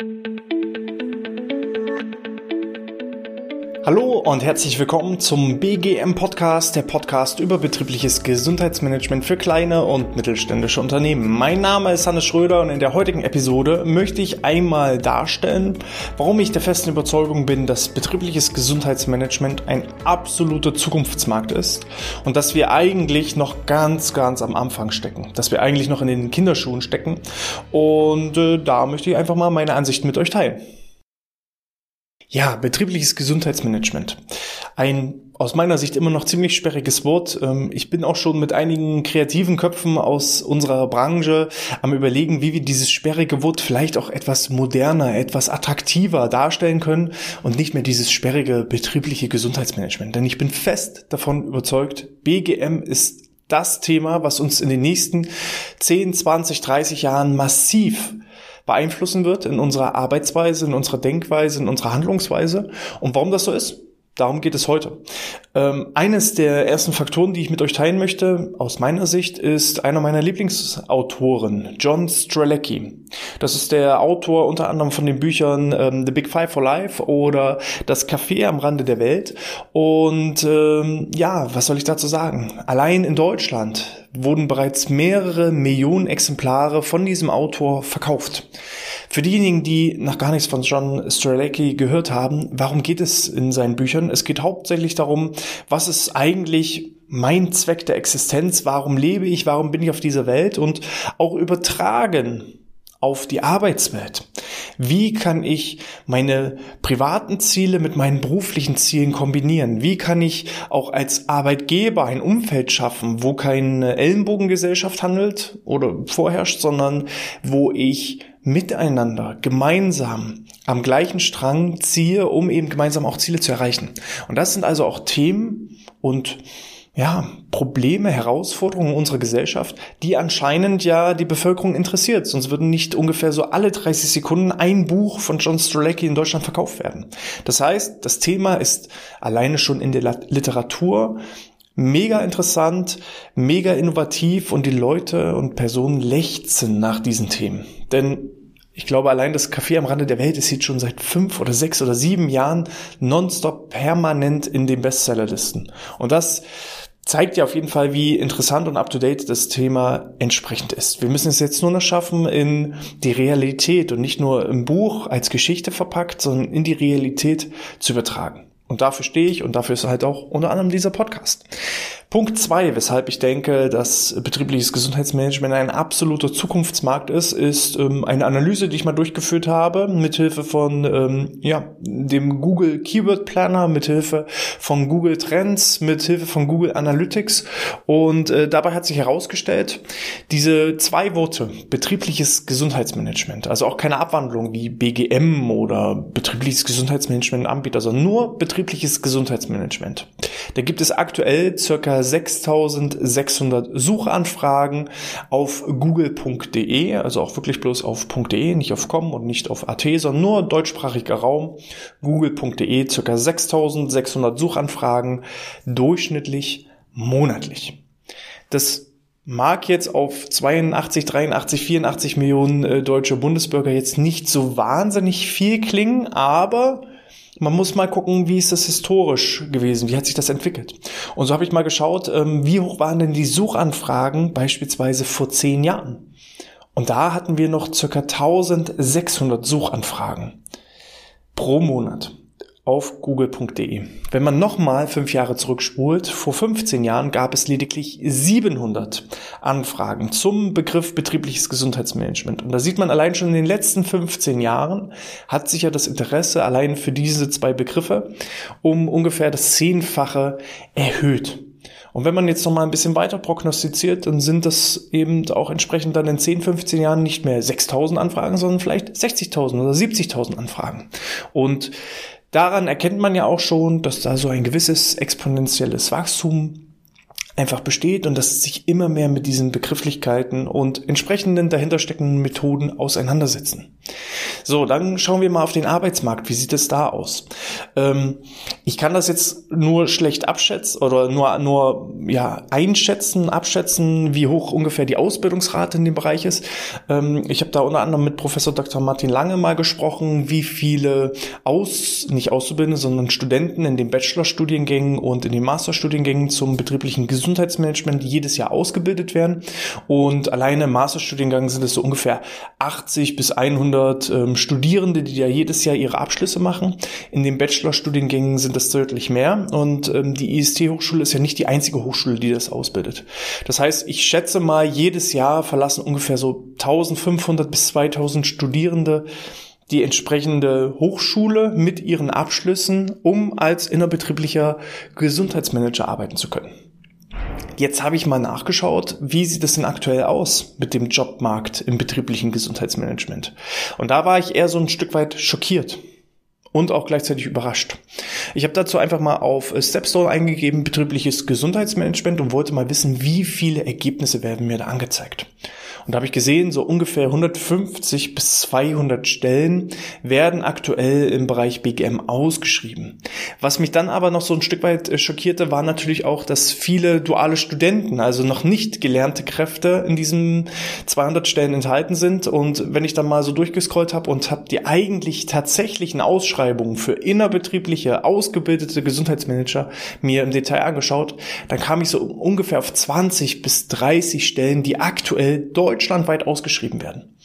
thank you. Hallo und herzlich willkommen zum BGM Podcast, der Podcast über betriebliches Gesundheitsmanagement für kleine und mittelständische Unternehmen. Mein Name ist Hannes Schröder und in der heutigen Episode möchte ich einmal darstellen, warum ich der festen Überzeugung bin, dass betriebliches Gesundheitsmanagement ein absoluter Zukunftsmarkt ist und dass wir eigentlich noch ganz, ganz am Anfang stecken, dass wir eigentlich noch in den Kinderschuhen stecken und äh, da möchte ich einfach mal meine Ansichten mit euch teilen. Ja, betriebliches Gesundheitsmanagement. Ein aus meiner Sicht immer noch ziemlich sperriges Wort. Ähm, ich bin auch schon mit einigen kreativen Köpfen aus unserer Branche am überlegen, wie wir dieses sperrige Wort vielleicht auch etwas moderner, etwas attraktiver darstellen können und nicht mehr dieses sperrige betriebliche Gesundheitsmanagement. Denn ich bin fest davon überzeugt, BGM ist das Thema, was uns in den nächsten 10, 20, 30 Jahren massiv beeinflussen wird in unserer Arbeitsweise, in unserer Denkweise, in unserer Handlungsweise. Und warum das so ist? Darum geht es heute. Ähm, eines der ersten Faktoren, die ich mit euch teilen möchte, aus meiner Sicht, ist einer meiner Lieblingsautoren, John Strelecki. Das ist der Autor unter anderem von den Büchern ähm, The Big Five for Life oder Das Café am Rande der Welt. Und ähm, ja, was soll ich dazu sagen? Allein in Deutschland wurden bereits mehrere Millionen Exemplare von diesem Autor verkauft. Für diejenigen, die noch gar nichts von John Strelacki gehört haben, warum geht es in seinen Büchern? Es geht hauptsächlich darum, was ist eigentlich mein Zweck der Existenz? Warum lebe ich? Warum bin ich auf dieser Welt? Und auch übertragen auf die Arbeitswelt. Wie kann ich meine privaten Ziele mit meinen beruflichen Zielen kombinieren? Wie kann ich auch als Arbeitgeber ein Umfeld schaffen, wo keine Ellenbogengesellschaft handelt oder vorherrscht, sondern wo ich miteinander, gemeinsam am gleichen Strang ziehe, um eben gemeinsam auch Ziele zu erreichen. Und das sind also auch Themen und ja, Probleme, Herausforderungen unserer Gesellschaft, die anscheinend ja die Bevölkerung interessiert. Sonst würden nicht ungefähr so alle 30 Sekunden ein Buch von John Strelacki in Deutschland verkauft werden. Das heißt, das Thema ist alleine schon in der Literatur mega interessant, mega innovativ und die Leute und Personen lechzen nach diesen Themen. Denn ich glaube, allein das Café am Rande der Welt ist jetzt schon seit fünf oder sechs oder sieben Jahren nonstop permanent in den Bestsellerlisten. Und das zeigt ja auf jeden Fall, wie interessant und up-to-date das Thema entsprechend ist. Wir müssen es jetzt nur noch schaffen, in die Realität und nicht nur im Buch als Geschichte verpackt, sondern in die Realität zu übertragen. Und dafür stehe ich und dafür ist halt auch unter anderem dieser Podcast. Punkt zwei, weshalb ich denke, dass betriebliches Gesundheitsmanagement ein absoluter Zukunftsmarkt ist, ist ähm, eine Analyse, die ich mal durchgeführt habe, mithilfe von ähm, ja, dem Google Keyword Planner, mithilfe von Google Trends, mithilfe von Google Analytics. Und äh, dabei hat sich herausgestellt, diese zwei Worte, betriebliches Gesundheitsmanagement, also auch keine Abwandlung wie BGM oder betriebliches Gesundheitsmanagement Anbieter, sondern nur betriebliches Gesundheitsmanagement. Da gibt es aktuell circa 6600 Suchanfragen auf google.de, also auch wirklich bloß auf .de, nicht auf com und nicht auf at, sondern nur deutschsprachiger Raum. google.de, circa 6600 Suchanfragen durchschnittlich monatlich. Das mag jetzt auf 82, 83, 84 Millionen äh, deutsche Bundesbürger jetzt nicht so wahnsinnig viel klingen, aber man muss mal gucken, wie ist das historisch gewesen, wie hat sich das entwickelt. Und so habe ich mal geschaut, ähm, wie hoch waren denn die Suchanfragen beispielsweise vor zehn Jahren. Und da hatten wir noch circa 1600 Suchanfragen pro Monat auf google.de. Wenn man nochmal fünf Jahre zurückspult, vor 15 Jahren gab es lediglich 700 Anfragen zum Begriff betriebliches Gesundheitsmanagement. Und da sieht man allein schon in den letzten 15 Jahren hat sich ja das Interesse allein für diese zwei Begriffe um ungefähr das Zehnfache erhöht. Und wenn man jetzt noch mal ein bisschen weiter prognostiziert, dann sind das eben auch entsprechend dann in 10, 15 Jahren nicht mehr 6000 Anfragen, sondern vielleicht 60.000 oder 70.000 Anfragen. Und Daran erkennt man ja auch schon, dass da so ein gewisses exponentielles Wachstum einfach besteht und dass es sich immer mehr mit diesen Begrifflichkeiten und entsprechenden dahintersteckenden Methoden auseinandersetzen. So, dann schauen wir mal auf den Arbeitsmarkt. Wie sieht es da aus? Ähm, ich kann das jetzt nur schlecht abschätzen oder nur, nur ja, einschätzen, abschätzen, wie hoch ungefähr die Ausbildungsrate in dem Bereich ist. Ähm, ich habe da unter anderem mit Professor Dr. Martin Lange mal gesprochen, wie viele aus, nicht Auszubildende, sondern Studenten in den Bachelorstudiengängen und in den Masterstudiengängen zum betrieblichen Gesundheitsmanagement jedes Jahr ausgebildet werden. Und alleine im Masterstudiengang sind es so ungefähr 80 bis 100 ähm, Studierende, die ja jedes Jahr ihre Abschlüsse machen. In den Bachelorstudiengängen sind es deutlich mehr. Und ähm, die IST-Hochschule ist ja nicht die einzige Hochschule, die das ausbildet. Das heißt, ich schätze mal, jedes Jahr verlassen ungefähr so 1500 bis 2000 Studierende die entsprechende Hochschule mit ihren Abschlüssen, um als innerbetrieblicher Gesundheitsmanager arbeiten zu können. Jetzt habe ich mal nachgeschaut, wie sieht es denn aktuell aus mit dem Jobmarkt im betrieblichen Gesundheitsmanagement. Und da war ich eher so ein Stück weit schockiert und auch gleichzeitig überrascht. Ich habe dazu einfach mal auf Stepstone eingegeben, betriebliches Gesundheitsmanagement und wollte mal wissen, wie viele Ergebnisse werden mir da angezeigt. Und da habe ich gesehen, so ungefähr 150 bis 200 Stellen werden aktuell im Bereich BGM ausgeschrieben. Was mich dann aber noch so ein Stück weit äh, schockierte, war natürlich auch, dass viele duale Studenten, also noch nicht gelernte Kräfte in diesen 200 Stellen enthalten sind. Und wenn ich dann mal so durchgescrollt habe und habe die eigentlich tatsächlichen Ausschreibungen für innerbetriebliche, ausgebildete Gesundheitsmanager mir im Detail angeschaut, dann kam ich so ungefähr auf 20 bis 30 Stellen, die aktuell deutsch deutschlandweit ausgeschrieben werden.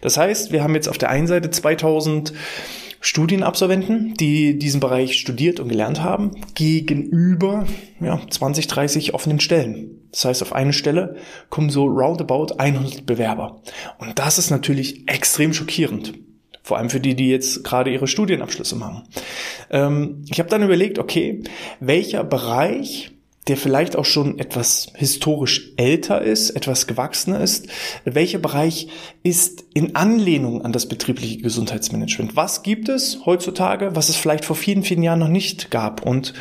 Das heißt, wir haben jetzt auf der einen Seite 2000 Studienabsolventen, die diesen Bereich studiert und gelernt haben, gegenüber ja, 20, 30 offenen Stellen. Das heißt, auf eine Stelle kommen so roundabout 100 Bewerber. Und das ist natürlich extrem schockierend. Vor allem für die, die jetzt gerade ihre Studienabschlüsse machen. Ähm, ich habe dann überlegt, okay, welcher Bereich der vielleicht auch schon etwas historisch älter ist, etwas gewachsener ist? Welcher Bereich ist in Anlehnung an das betriebliche Gesundheitsmanagement? Was gibt es heutzutage, was es vielleicht vor vielen, vielen Jahren noch nicht gab? Und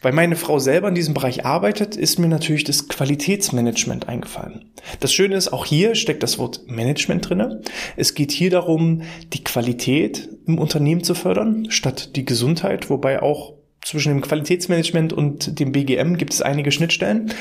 weil meine Frau selber in diesem Bereich arbeitet, ist mir natürlich das Qualitätsmanagement eingefallen. Das Schöne ist, auch hier steckt das Wort Management drinne. Es geht hier darum, die Qualität im Unternehmen zu fördern, statt die Gesundheit, wobei auch zwischen dem Qualitätsmanagement und dem BGM gibt es einige Schnittstellen.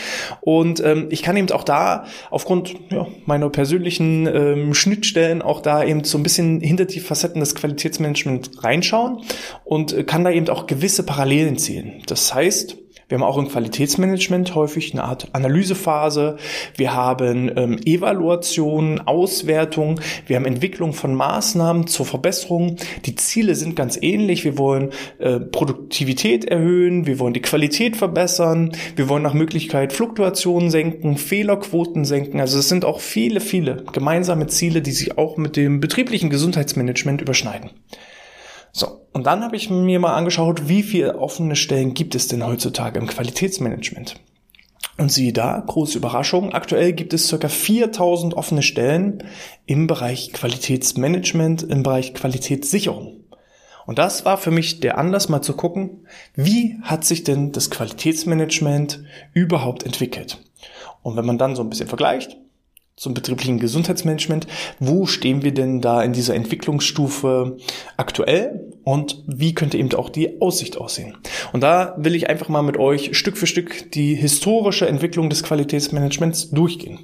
Und ähm, ich kann eben auch da aufgrund ja, meiner persönlichen ähm, Schnittstellen auch da eben so ein bisschen hinter die Facetten des Qualitätsmanagements reinschauen und äh, kann da eben auch gewisse Parallelen ziehen. Das heißt, wir haben auch im Qualitätsmanagement häufig eine Art Analysephase. Wir haben ähm, Evaluation, Auswertung. Wir haben Entwicklung von Maßnahmen zur Verbesserung. Die Ziele sind ganz ähnlich. Wir wollen äh, Produktivität erhöhen. Wir wollen die Qualität verbessern. Wir wollen nach Möglichkeit Fluktuationen senken, Fehlerquoten senken. Also es sind auch viele, viele gemeinsame Ziele, die sich auch mit dem betrieblichen Gesundheitsmanagement überschneiden. So, und dann habe ich mir mal angeschaut, wie viele offene Stellen gibt es denn heutzutage im Qualitätsmanagement. Und siehe da, große Überraschung, aktuell gibt es circa 4000 offene Stellen im Bereich Qualitätsmanagement, im Bereich Qualitätssicherung. Und das war für mich der Anlass, mal zu gucken, wie hat sich denn das Qualitätsmanagement überhaupt entwickelt. Und wenn man dann so ein bisschen vergleicht, zum betrieblichen Gesundheitsmanagement. Wo stehen wir denn da in dieser Entwicklungsstufe aktuell und wie könnte eben auch die Aussicht aussehen? Und da will ich einfach mal mit euch Stück für Stück die historische Entwicklung des Qualitätsmanagements durchgehen.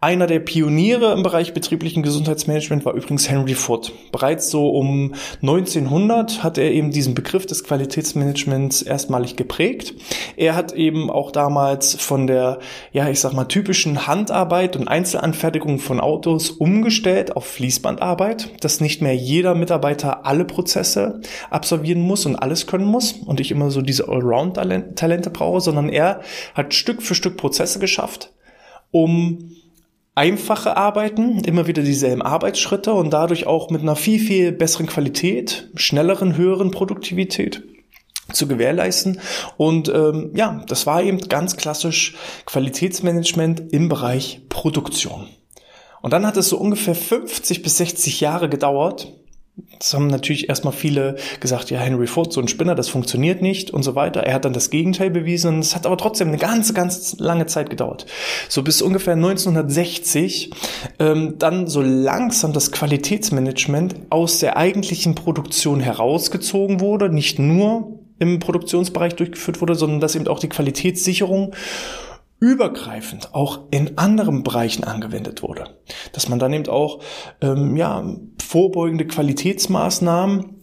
Einer der Pioniere im Bereich betrieblichen Gesundheitsmanagement war übrigens Henry Ford. Bereits so um 1900 hat er eben diesen Begriff des Qualitätsmanagements erstmalig geprägt. Er hat eben auch damals von der, ja, ich sag mal, typischen Handarbeit und Einzelanfertigung von Autos umgestellt auf Fließbandarbeit, dass nicht mehr jeder Mitarbeiter alle Prozesse absolvieren muss und alles können muss und ich immer so diese Allround-Talente brauche, sondern er hat Stück für Stück Prozesse geschafft, um einfache Arbeiten, immer wieder dieselben Arbeitsschritte und dadurch auch mit einer viel, viel besseren Qualität, schnelleren, höheren Produktivität zu gewährleisten. Und ähm, ja, das war eben ganz klassisch Qualitätsmanagement im Bereich Produktion. Und dann hat es so ungefähr 50 bis 60 Jahre gedauert, Das haben natürlich erstmal viele gesagt, ja, Henry Ford, so ein Spinner, das funktioniert nicht und so weiter. Er hat dann das Gegenteil bewiesen und es hat aber trotzdem eine ganz, ganz lange Zeit gedauert. So bis ungefähr 1960 ähm, dann so langsam das Qualitätsmanagement aus der eigentlichen Produktion herausgezogen wurde, nicht nur im Produktionsbereich durchgeführt wurde, sondern dass eben auch die Qualitätssicherung übergreifend auch in anderen Bereichen angewendet wurde. Dass man dann eben auch ähm, ja, vorbeugende Qualitätsmaßnahmen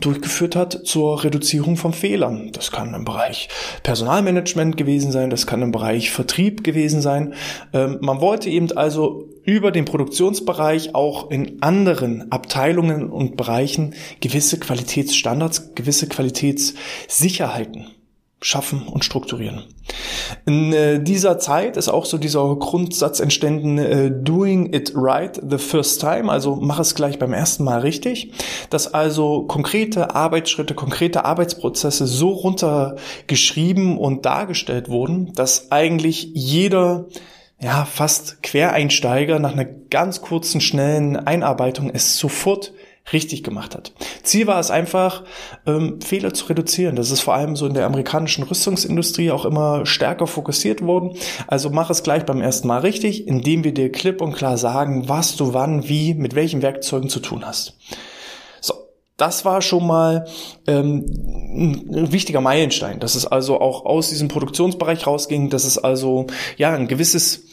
durchgeführt hat zur Reduzierung von Fehlern. Das kann im Bereich Personalmanagement gewesen sein, das kann im Bereich Vertrieb gewesen sein. Ähm, man wollte eben also über den Produktionsbereich auch in anderen Abteilungen und Bereichen gewisse Qualitätsstandards, gewisse Qualitätssicherheiten schaffen und strukturieren. In äh, dieser Zeit ist auch so dieser Grundsatz entstanden, äh, doing it right the first time, also mach es gleich beim ersten Mal richtig, dass also konkrete Arbeitsschritte, konkrete Arbeitsprozesse so runtergeschrieben und dargestellt wurden, dass eigentlich jeder ja, fast Quereinsteiger nach einer ganz kurzen, schnellen Einarbeitung es sofort richtig gemacht hat. Ziel war es einfach, ähm, Fehler zu reduzieren. Das ist vor allem so in der amerikanischen Rüstungsindustrie auch immer stärker fokussiert worden. Also mach es gleich beim ersten Mal richtig, indem wir dir klipp und klar sagen, was du wann, wie, mit welchen Werkzeugen zu tun hast. So, das war schon mal ähm, ein wichtiger Meilenstein, dass es also auch aus diesem Produktionsbereich rausging, dass es also ja ein gewisses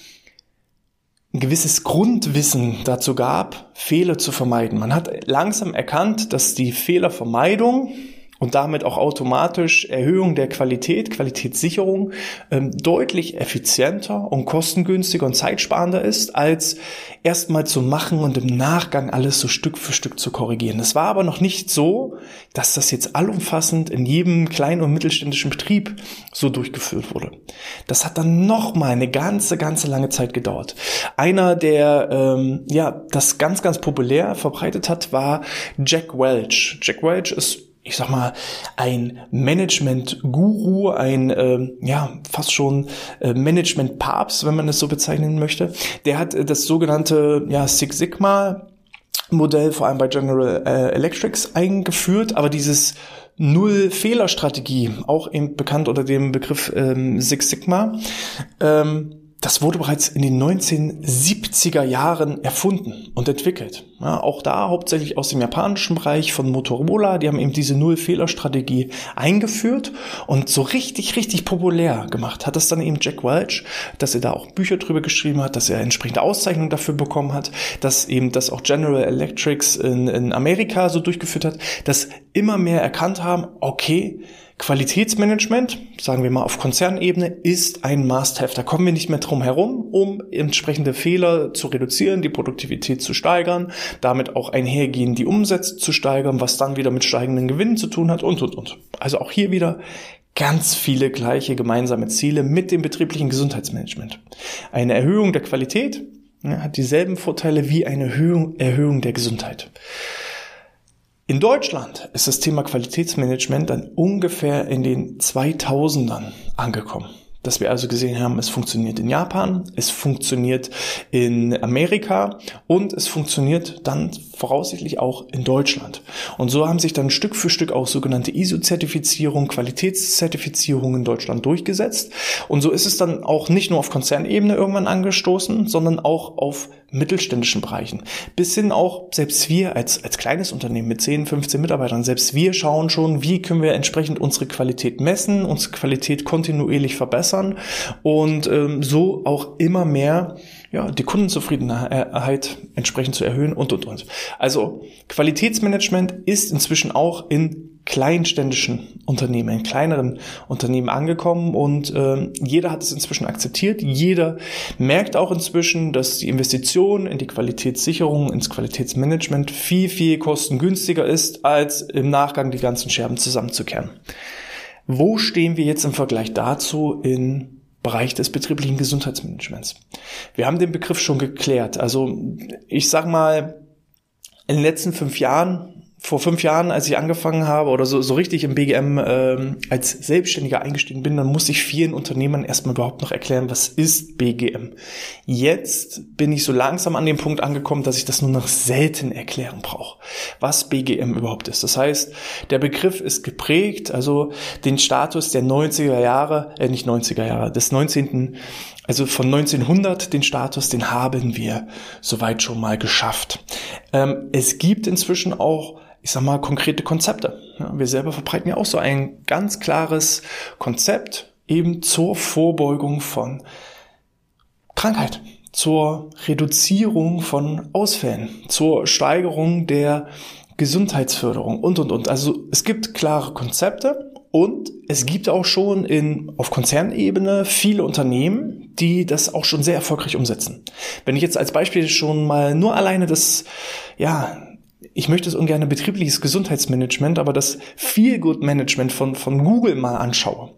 ein gewisses Grundwissen dazu gab, Fehler zu vermeiden. Man hat langsam erkannt, dass die Fehlervermeidung und damit auch automatisch Erhöhung der Qualität, Qualitätssicherung ähm, deutlich effizienter und kostengünstiger und zeitsparender ist, als erstmal zu machen und im Nachgang alles so Stück für Stück zu korrigieren. Es war aber noch nicht so, dass das jetzt allumfassend in jedem kleinen und mittelständischen Betrieb so durchgeführt wurde. Das hat dann noch mal eine ganze, ganze lange Zeit gedauert. Einer, der ähm, ja das ganz, ganz populär verbreitet hat, war Jack Welch. Jack Welch ist ich sag mal, ein Management-Guru, ein äh, ja fast schon äh, Management-Papst, wenn man es so bezeichnen möchte. Der hat äh, das sogenannte ja, Six Sigma Modell vor allem bei General äh, Electrics eingeführt, aber dieses Null-Fehler-Strategie, auch eben bekannt unter dem Begriff ähm, Six Sigma, ähm, das wurde bereits in den 1970er Jahren erfunden und entwickelt. Ja, auch da hauptsächlich aus dem japanischen Bereich von Motorola. Die haben eben diese Null-Fehler-Strategie eingeführt und so richtig, richtig populär gemacht. Hat das dann eben Jack Welch, dass er da auch Bücher drüber geschrieben hat, dass er entsprechende Auszeichnungen dafür bekommen hat, dass eben das auch General Electrics in, in Amerika so durchgeführt hat, dass immer mehr erkannt haben, okay, Qualitätsmanagement, sagen wir mal auf Konzernebene, ist ein Must-Have. Da kommen wir nicht mehr drum herum, um entsprechende Fehler zu reduzieren, die Produktivität zu steigern, damit auch einhergehen, die Umsätze zu steigern, was dann wieder mit steigenden Gewinnen zu tun hat und, und, und. Also auch hier wieder ganz viele gleiche gemeinsame Ziele mit dem betrieblichen Gesundheitsmanagement. Eine Erhöhung der Qualität ja, hat dieselben Vorteile wie eine Erhöhung, Erhöhung der Gesundheit. In Deutschland ist das Thema Qualitätsmanagement dann ungefähr in den 2000ern angekommen. Dass wir also gesehen haben, es funktioniert in Japan, es funktioniert in Amerika und es funktioniert dann voraussichtlich auch in Deutschland. Und so haben sich dann Stück für Stück auch sogenannte ISO-Zertifizierung, Qualitätszertifizierung in Deutschland durchgesetzt. Und so ist es dann auch nicht nur auf Konzernebene irgendwann angestoßen, sondern auch auf mittelständischen Bereichen. Bis hin auch, selbst wir als, als kleines Unternehmen mit 10, 15 Mitarbeitern, selbst wir schauen schon, wie können wir entsprechend unsere Qualität messen, unsere Qualität kontinuierlich verbessern und ähm, so auch immer mehr ja, die Kundenzufriedenheit entsprechend zu erhöhen und, und, und. Also Qualitätsmanagement ist inzwischen auch in kleinständischen Unternehmen, in kleineren Unternehmen angekommen und äh, jeder hat es inzwischen akzeptiert. Jeder merkt auch inzwischen, dass die Investition in die Qualitätssicherung, ins Qualitätsmanagement viel, viel kostengünstiger ist, als im Nachgang die ganzen Scherben zusammenzukehren. Wo stehen wir jetzt im Vergleich dazu in Bereich des betrieblichen Gesundheitsmanagements. Wir haben den Begriff schon geklärt. Also ich sag mal, in den letzten fünf Jahren vor fünf Jahren, als ich angefangen habe oder so, so richtig im BGM ähm, als Selbstständiger eingestiegen bin, dann musste ich vielen Unternehmern erstmal überhaupt noch erklären, was ist BGM. Jetzt bin ich so langsam an dem Punkt angekommen, dass ich das nur noch selten erklären brauche, was BGM überhaupt ist. Das heißt, der Begriff ist geprägt, also den Status der 90er Jahre, äh nicht 90er Jahre, des 19. Also von 1900 den Status, den haben wir soweit schon mal geschafft. Ähm, es gibt inzwischen auch ich sag mal, konkrete Konzepte. Ja, wir selber verbreiten ja auch so ein ganz klares Konzept eben zur Vorbeugung von Krankheit, zur Reduzierung von Ausfällen, zur Steigerung der Gesundheitsförderung und, und, und. Also es gibt klare Konzepte und es gibt auch schon in, auf Konzernebene viele Unternehmen, die das auch schon sehr erfolgreich umsetzen. Wenn ich jetzt als Beispiel schon mal nur alleine das, ja, ich möchte es ungern betriebliches Gesundheitsmanagement, aber das Feel-Good-Management von, von Google mal anschaue.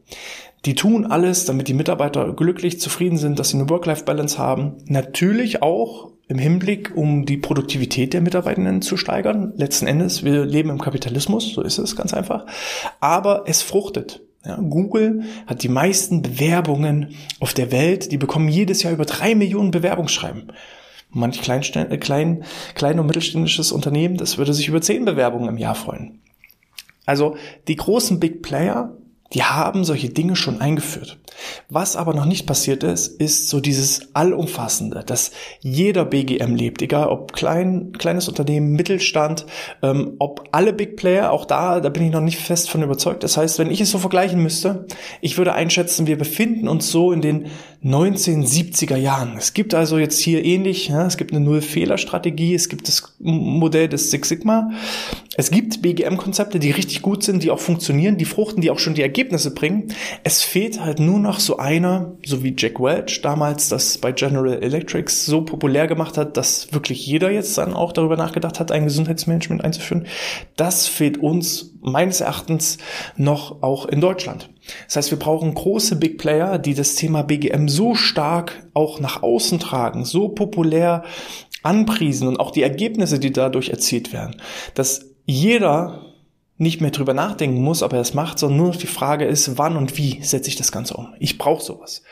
Die tun alles, damit die Mitarbeiter glücklich, zufrieden sind, dass sie eine Work-Life-Balance haben. Natürlich auch im Hinblick, um die Produktivität der Mitarbeitenden zu steigern. Letzten Endes, wir leben im Kapitalismus, so ist es ganz einfach. Aber es fruchtet. Ja, Google hat die meisten Bewerbungen auf der Welt. Die bekommen jedes Jahr über drei Millionen Bewerbungsschreiben. Manch Kleinste äh, klein, klein und mittelständisches Unternehmen, das würde sich über zehn Bewerbungen im Jahr freuen. Also die großen Big Player die haben solche Dinge schon eingeführt. Was aber noch nicht passiert ist, ist so dieses Allumfassende, dass jeder BGM lebt, egal ob klein, kleines Unternehmen, Mittelstand, ähm, ob alle Big Player, auch da, da bin ich noch nicht fest von überzeugt. Das heißt, wenn ich es so vergleichen müsste, ich würde einschätzen, wir befinden uns so in den 1970er Jahren. Es gibt also jetzt hier ähnlich, ja, es gibt eine Null-Fehler-Strategie, es gibt das Modell des Six Sigma, es gibt BGM-Konzepte, die richtig gut sind, die auch funktionieren, die fruchten, die auch schon die Ergebnisse bringen. Es fehlt halt nur noch so einer, so wie Jack Welch damals das bei General Electrics so populär gemacht hat, dass wirklich jeder jetzt dann auch darüber nachgedacht hat, ein Gesundheitsmanagement einzuführen. Das fehlt uns meines Erachtens noch auch in Deutschland. Das heißt, wir brauchen große Big Player, die das Thema BGM so stark auch nach außen tragen, so populär anpriesen und auch die Ergebnisse, die dadurch erzielt werden, dass jeder nicht mehr drüber nachdenken muss, ob er es macht, sondern nur noch die Frage ist, wann und wie setze ich das Ganze um. Ich brauche sowas.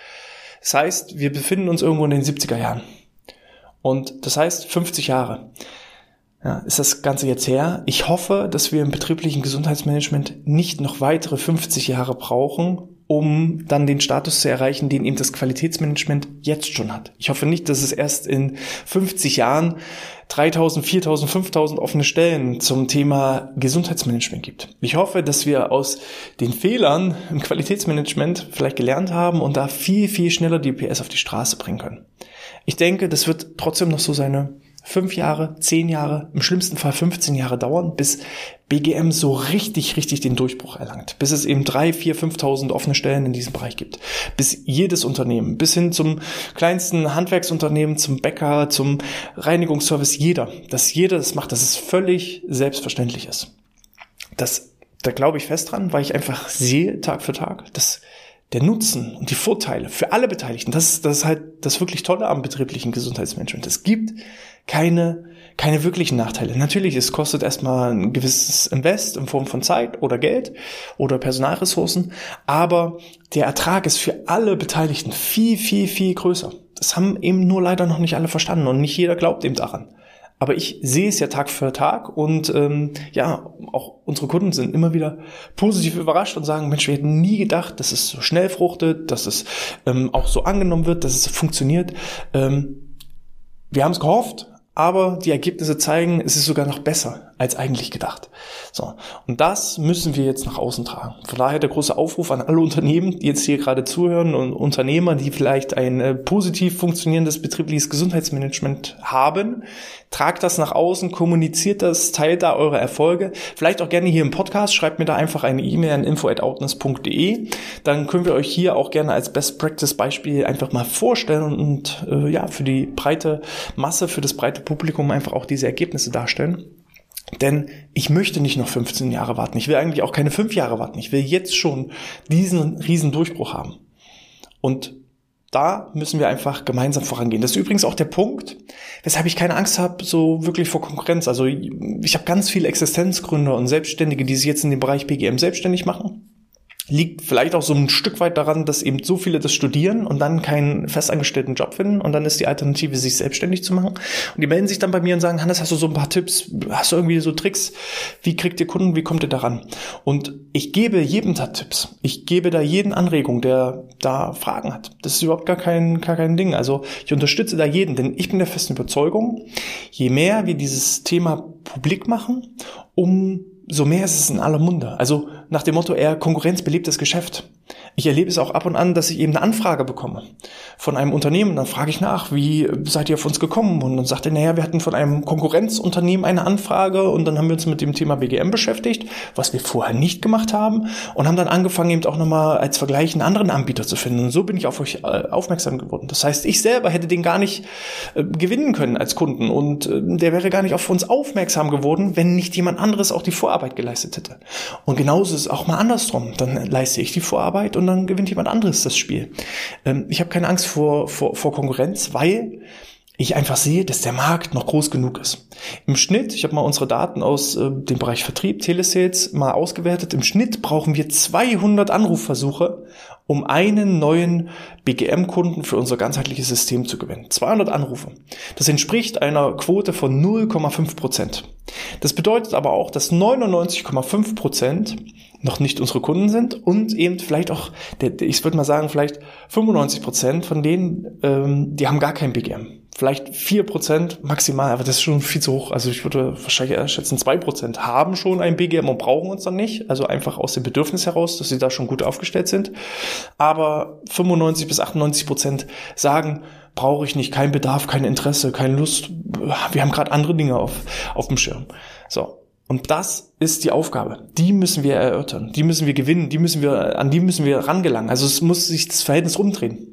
Das heißt, wir befinden uns irgendwo in den 70er Jahren. Und das heißt 50 Jahre. Ja, ist das Ganze jetzt her? Ich hoffe, dass wir im betrieblichen Gesundheitsmanagement nicht noch weitere 50 Jahre brauchen, um dann den Status zu erreichen, den eben das Qualitätsmanagement jetzt schon hat. Ich hoffe nicht, dass es erst in 50 Jahren 3000, 4000, 5000 offene Stellen zum Thema Gesundheitsmanagement gibt. Ich hoffe, dass wir aus den Fehlern im Qualitätsmanagement vielleicht gelernt haben und da viel, viel schneller die PS auf die Straße bringen können. Ich denke, das wird trotzdem noch so seine fünf Jahre, zehn Jahre, im schlimmsten Fall 15 Jahre dauern, bis BGM so richtig, richtig den Durchbruch erlangt. Bis es eben drei, vier, 5.000 offene Stellen in diesem Bereich gibt. Bis jedes Unternehmen, bis hin zum kleinsten Handwerksunternehmen, zum Bäcker, zum Reinigungsservice, jeder, dass jeder das macht, dass es völlig selbstverständlich ist. Das, da glaube ich fest dran, weil ich einfach sehe Tag für Tag, dass der Nutzen und die Vorteile für alle Beteiligten, das, das ist halt das wirklich Tolle am betrieblichen Gesundheitsmanagement. Es gibt keine, keine wirklichen Nachteile. Natürlich, es kostet erstmal ein gewisses Invest in Form von Zeit oder Geld oder Personalressourcen, aber der Ertrag ist für alle Beteiligten viel, viel, viel größer. Das haben eben nur leider noch nicht alle verstanden und nicht jeder glaubt eben daran. Aber ich sehe es ja Tag für Tag und ähm, ja, auch unsere Kunden sind immer wieder positiv überrascht und sagen, Mensch, wir hätten nie gedacht, dass es so schnell fruchtet, dass es ähm, auch so angenommen wird, dass es funktioniert. Ähm, wir haben es gehofft, aber die Ergebnisse zeigen, es ist sogar noch besser als eigentlich gedacht. So. Und das müssen wir jetzt nach außen tragen. Von daher der große Aufruf an alle Unternehmen, die jetzt hier gerade zuhören und Unternehmer, die vielleicht ein äh, positiv funktionierendes betriebliches Gesundheitsmanagement haben. Tragt das nach außen, kommuniziert das, teilt da eure Erfolge. Vielleicht auch gerne hier im Podcast, schreibt mir da einfach eine E-Mail an info@outness.de. Dann können wir euch hier auch gerne als Best Practice Beispiel einfach mal vorstellen und, äh, ja, für die breite Masse, für das breite Publikum einfach auch diese Ergebnisse darstellen. Denn ich möchte nicht noch 15 Jahre warten. Ich will eigentlich auch keine fünf Jahre warten. Ich will jetzt schon diesen riesen Durchbruch haben. Und da müssen wir einfach gemeinsam vorangehen. Das ist übrigens auch der Punkt, weshalb ich keine Angst habe, so wirklich vor Konkurrenz. Also ich habe ganz viele Existenzgründer und Selbstständige, die sich jetzt in dem Bereich BGM selbstständig machen liegt vielleicht auch so ein Stück weit daran, dass eben so viele das studieren und dann keinen festangestellten Job finden und dann ist die Alternative, sich selbstständig zu machen. Und die melden sich dann bei mir und sagen, Hannes, hast du so ein paar Tipps, hast du irgendwie so Tricks, wie kriegt ihr Kunden, wie kommt ihr daran? Und ich gebe jedem da Tipps. Ich gebe da jeden Anregung, der da Fragen hat. Das ist überhaupt gar kein, gar kein Ding. Also ich unterstütze da jeden, denn ich bin der festen Überzeugung, je mehr wir dieses Thema publik machen, um so mehr ist es in aller Munde. Also nach dem Motto eher Konkurrenz belebt das Geschäft. Ich erlebe es auch ab und an, dass ich eben eine Anfrage bekomme von einem Unternehmen. Dann frage ich nach, wie seid ihr auf uns gekommen? Und dann sagt er, naja, wir hatten von einem Konkurrenzunternehmen eine Anfrage und dann haben wir uns mit dem Thema BGM beschäftigt, was wir vorher nicht gemacht haben und haben dann angefangen, eben auch nochmal als Vergleich einen anderen Anbieter zu finden. Und so bin ich auf euch äh, aufmerksam geworden. Das heißt, ich selber hätte den gar nicht äh, gewinnen können als Kunden und äh, der wäre gar nicht auf uns aufmerksam geworden, wenn nicht jemand anderes auch die Vorarbeit geleistet hätte. Und genauso ist es auch mal andersrum. Dann leiste ich die Vorarbeit und dann gewinnt jemand anderes das Spiel. Ähm, ich habe keine Angst vor, vor, vor Konkurrenz, weil ich einfach sehe, dass der Markt noch groß genug ist. Im Schnitt, ich habe mal unsere Daten aus äh, dem Bereich Vertrieb, Telesales mal ausgewertet, im Schnitt brauchen wir 200 Anrufversuche, um einen neuen BGM-Kunden für unser ganzheitliches System zu gewinnen. 200 Anrufe. Das entspricht einer Quote von 0,5 Prozent. Das bedeutet aber auch, dass 99,5 Prozent noch nicht unsere Kunden sind und eben vielleicht auch, ich würde mal sagen, vielleicht 95 Prozent von denen, ähm, die haben gar kein BGM vielleicht vier Prozent maximal, aber das ist schon viel zu hoch. Also ich würde wahrscheinlich eher schätzen, zwei Prozent haben schon ein BGM und brauchen uns dann nicht. Also einfach aus dem Bedürfnis heraus, dass sie da schon gut aufgestellt sind. Aber 95 bis 98 Prozent sagen, brauche ich nicht, kein Bedarf, kein Interesse, keine Lust. Wir haben gerade andere Dinge auf, auf dem Schirm. So. Und das ist die Aufgabe. Die müssen wir erörtern. Die müssen wir gewinnen. Die müssen wir, an die müssen wir rangelangen. Also es muss sich das Verhältnis rumdrehen.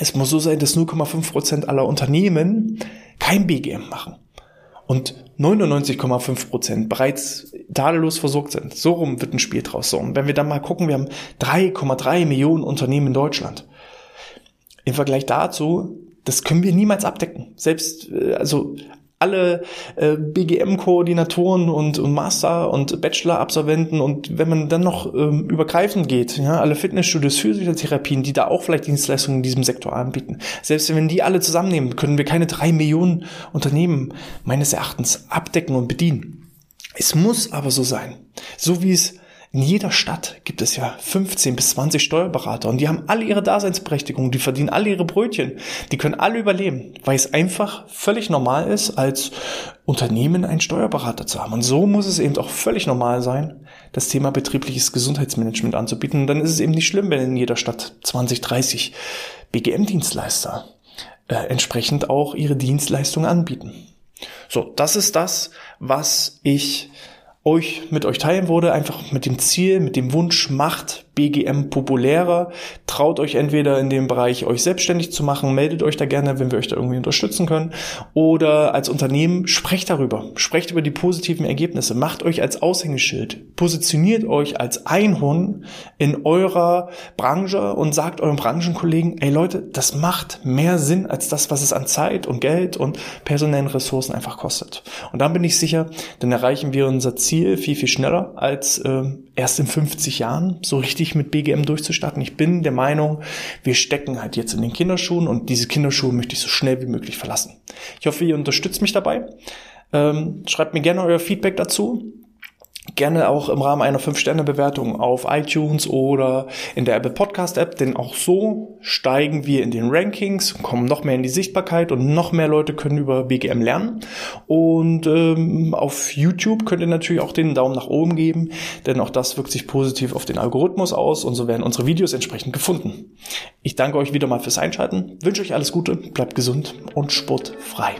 Es muss so sein, dass 0,5 Prozent aller Unternehmen kein BGM machen und 99,5 Prozent bereits tadellos versorgt sind. So rum wird ein Spiel draus. So, und wenn wir dann mal gucken, wir haben 3,3 Millionen Unternehmen in Deutschland. Im Vergleich dazu, das können wir niemals abdecken. Selbst, äh, also alle äh, BGM-Koordinatoren und, und Master- und Bachelor-Absolventen und wenn man dann noch ähm, übergreifend geht, ja, alle Fitnessstudios, Physiotherapien, die da auch vielleicht Dienstleistungen in diesem Sektor anbieten, selbst wenn die alle zusammennehmen, können wir keine drei Millionen Unternehmen meines Erachtens abdecken und bedienen. Es muss aber so sein, so wie es in jeder Stadt gibt es ja 15 bis 20 Steuerberater und die haben alle ihre Daseinsberechtigung, die verdienen alle ihre Brötchen, die können alle überleben, weil es einfach völlig normal ist, als Unternehmen einen Steuerberater zu haben. Und so muss es eben auch völlig normal sein, das Thema betriebliches Gesundheitsmanagement anzubieten. Und dann ist es eben nicht schlimm, wenn in jeder Stadt 20, 30 BGM-Dienstleister äh, entsprechend auch ihre Dienstleistungen anbieten. So, das ist das, was ich euch mit euch teilen wurde, einfach mit dem Ziel, mit dem Wunsch, macht BGM populärer. Traut euch entweder in dem Bereich euch selbstständig zu machen, meldet euch da gerne, wenn wir euch da irgendwie unterstützen können. Oder als Unternehmen sprecht darüber. Sprecht über die positiven Ergebnisse. Macht euch als Aushängeschild. Positioniert euch als Einhorn in eurer Branche und sagt euren Branchenkollegen, ey Leute, das macht mehr Sinn als das, was es an Zeit und Geld und personellen Ressourcen einfach kostet. Und dann bin ich sicher, dann erreichen wir unser Ziel viel, viel schneller als äh, erst in 50 Jahren so richtig richtig mit BGM durchzustarten. Ich bin der Meinung, wir stecken halt jetzt in den Kinderschuhen und diese Kinderschuhe möchte ich so schnell wie möglich verlassen. Ich hoffe, ihr unterstützt mich dabei. Ähm, schreibt mir gerne euer Feedback dazu gerne auch im Rahmen einer 5-Sterne-Bewertung auf iTunes oder in der Apple Podcast App, denn auch so steigen wir in den Rankings, kommen noch mehr in die Sichtbarkeit und noch mehr Leute können über BGM lernen. Und ähm, auf YouTube könnt ihr natürlich auch den Daumen nach oben geben, denn auch das wirkt sich positiv auf den Algorithmus aus und so werden unsere Videos entsprechend gefunden. Ich danke euch wieder mal fürs Einschalten, wünsche euch alles Gute, bleibt gesund und sportfrei.